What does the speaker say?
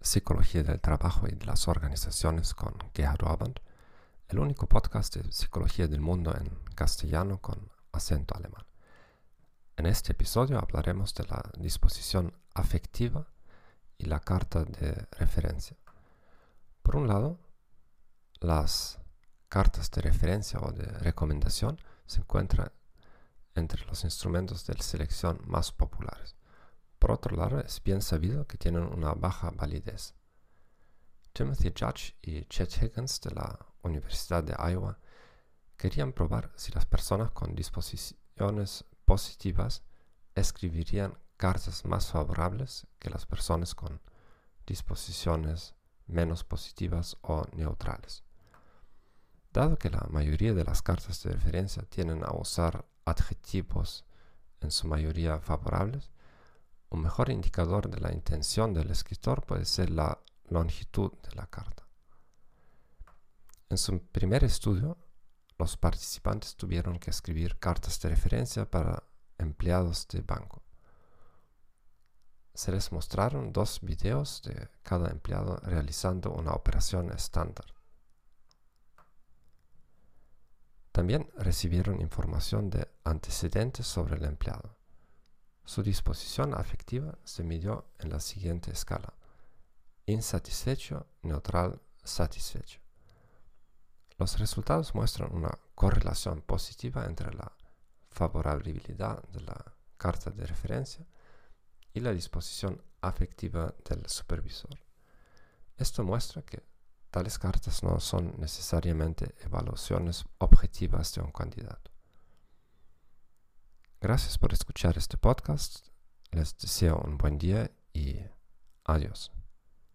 Psicología del Trabajo y de las Organizaciones con Gerhard Orband, el único podcast de psicología del mundo en castellano con acento alemán. En este episodio hablaremos de la disposición afectiva y la carta de referencia. Por un lado, las cartas de referencia o de recomendación se encuentran entre los instrumentos de selección más populares. Por otro lado, es bien sabido que tienen una baja validez. Timothy Judge y Chet Higgins de la Universidad de Iowa querían probar si las personas con disposiciones positivas escribirían cartas más favorables que las personas con disposiciones menos positivas o neutrales. Dado que la mayoría de las cartas de referencia tienen a usar adjetivos en su mayoría favorables, un mejor indicador de la intención del escritor puede ser la longitud de la carta. En su primer estudio, los participantes tuvieron que escribir cartas de referencia para empleados de banco. Se les mostraron dos videos de cada empleado realizando una operación estándar. También recibieron información de antecedentes sobre el empleado. Su disposición afectiva se midió en la siguiente escala. Insatisfecho, neutral, satisfecho. Los resultados muestran una correlación positiva entre la favorabilidad de la carta de referencia y la disposición afectiva del supervisor. Esto muestra que tales cartas no son necesariamente evaluaciones objetivas de un candidato. Gracias por escuchar este podcast. Les deseo un buen día y adiós.